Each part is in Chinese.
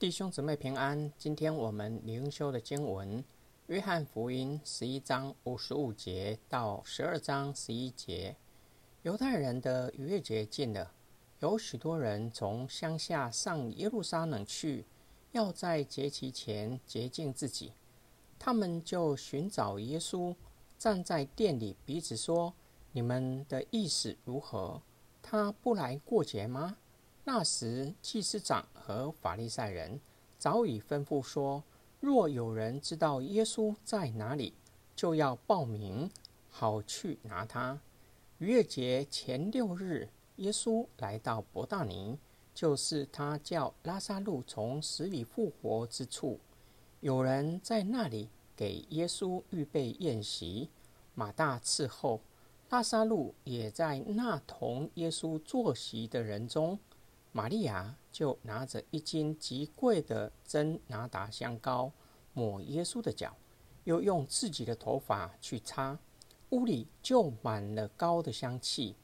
弟兄姊妹平安，今天我们灵修的经文《约翰福音》十一章五十五节到十二章十一节。犹太人的逾越节近了，有许多人从乡下上耶路撒冷去，要在节期前洁净自己。他们就寻找耶稣，站在店里，彼此说：“你们的意思如何？他不来过节吗？”那时，祭司长和法利赛人早已吩咐说：若有人知道耶稣在哪里，就要报名，好去拿他。逾越节前六日，耶稣来到伯大尼，就是他叫拉萨路从死里复活之处。有人在那里给耶稣预备宴席，马大伺候，拉萨路也在那同耶稣坐席的人中。玛利亚就拿着一斤极贵的真拿达香膏抹耶稣的脚，又用自己的头发去擦，屋里就满了膏的香气。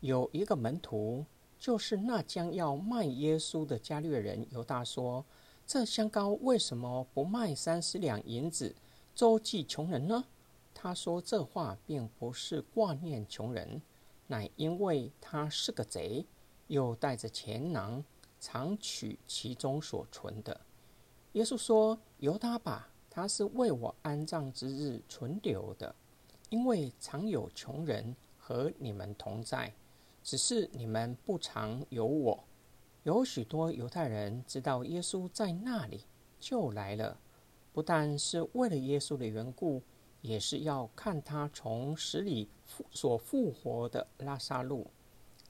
有一个门徒，就是那将要卖耶稣的加略人犹大说：“这香膏为什么不卖三十两银子，周济穷人呢？”他说这话并不是挂念穷人，乃因为他是个贼。又带着钱囊，常取其中所存的。耶稣说：“由他吧，他是为我安葬之日存留的，因为常有穷人和你们同在，只是你们不常有我。”有许多犹太人知道耶稣在那里，就来了，不但是为了耶稣的缘故，也是要看他从死里复所复活的拉萨路。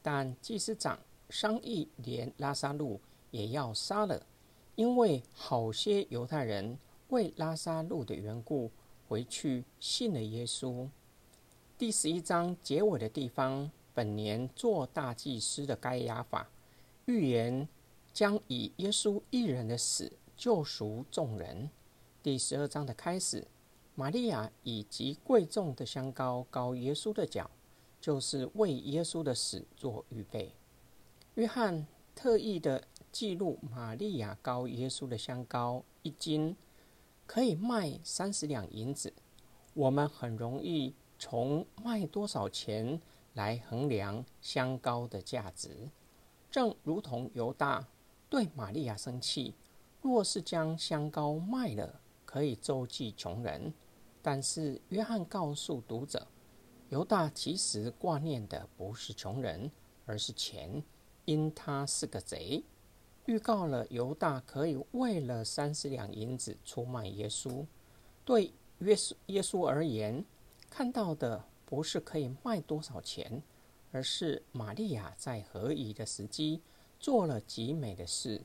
但祭司长。商议连拉萨路也要杀了，因为好些犹太人为拉萨路的缘故回去信了耶稣。第十一章结尾的地方，本年做大祭司的该亚法预言将以耶稣一人的死救赎众人。第十二章的开始，玛利亚以极贵重的香膏膏耶稣的脚，就是为耶稣的死做预备。约翰特意的记录，玛利亚膏耶稣的香膏一斤可以卖三十两银子。我们很容易从卖多少钱来衡量香膏的价值，正如同犹大对玛利亚生气，若是将香膏卖了，可以周济穷人。但是约翰告诉读者，犹大其实挂念的不是穷人，而是钱。因他是个贼，预告了犹大可以为了三十两银子出卖耶稣。对耶稣耶稣而言，看到的不是可以卖多少钱，而是玛利亚在何以的时机做了极美的事，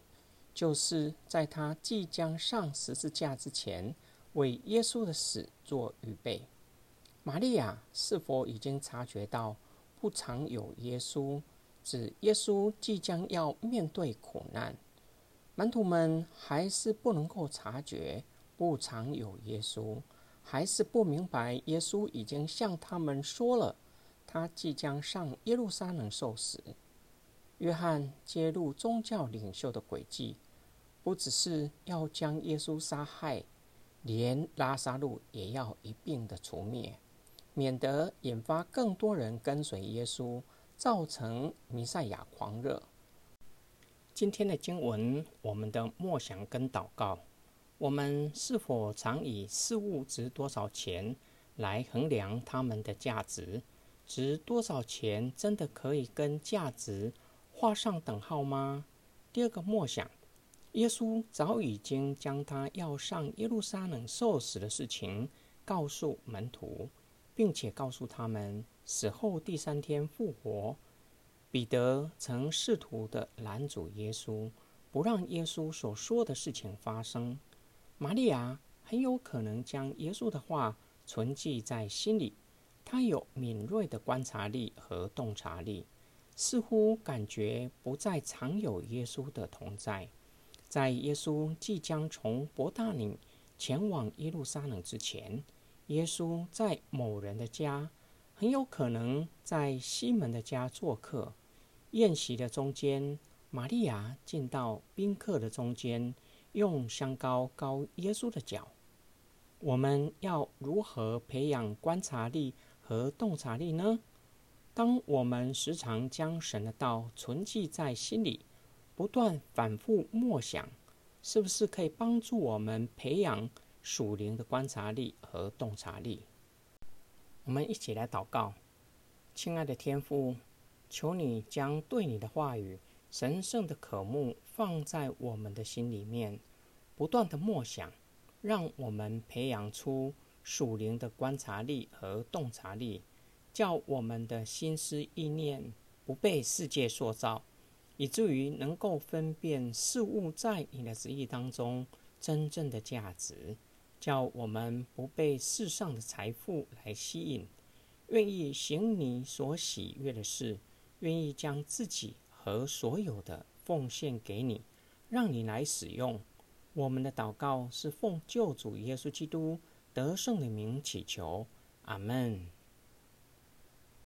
就是在他即将上十字架之前，为耶稣的死做预备。玛利亚是否已经察觉到不常有耶稣？指耶稣即将要面对苦难，门徒们还是不能够察觉不常有耶稣，还是不明白耶稣已经向他们说了，他即将上耶路撒冷受死。约翰揭露宗教领袖的诡计，不只是要将耶稣杀害，连拉萨路也要一并的除灭，免得引发更多人跟随耶稣。造成弥赛亚狂热。今天的经文，我们的默想跟祷告，我们是否常以事物值多少钱来衡量它们的价值？值多少钱真的可以跟价值画上等号吗？第二个默想，耶稣早已经将他要上耶路撒冷受死的事情告诉门徒。并且告诉他们死后第三天复活。彼得曾试图的拦阻耶稣，不让耶稣所说的事情发生。玛利亚很有可能将耶稣的话存记在心里。她有敏锐的观察力和洞察力，似乎感觉不再常有耶稣的同在。在耶稣即将从伯大尼前往耶路撒冷之前。耶稣在某人的家，很有可能在西门的家做客。宴席的中间，玛利亚进到宾客的中间，用香膏膏耶稣的脚。我们要如何培养观察力和洞察力呢？当我们时常将神的道存记在心里，不断反复默想，是不是可以帮助我们培养属灵的观察力和洞察力？我们一起来祷告，亲爱的天父，求你将对你的话语神圣的渴慕放在我们的心里面，不断的默想。让我们培养出属灵的观察力和洞察力，叫我们的心思意念不被世界塑造，以至于能够分辨事物在你的旨意当中真正的价值，叫我们不被世上的财富来吸引，愿意行你所喜悦的事，愿意将自己和所有的奉献给你，让你来使用。我们的祷告是奉救主耶稣基督得胜的名祈求，阿门。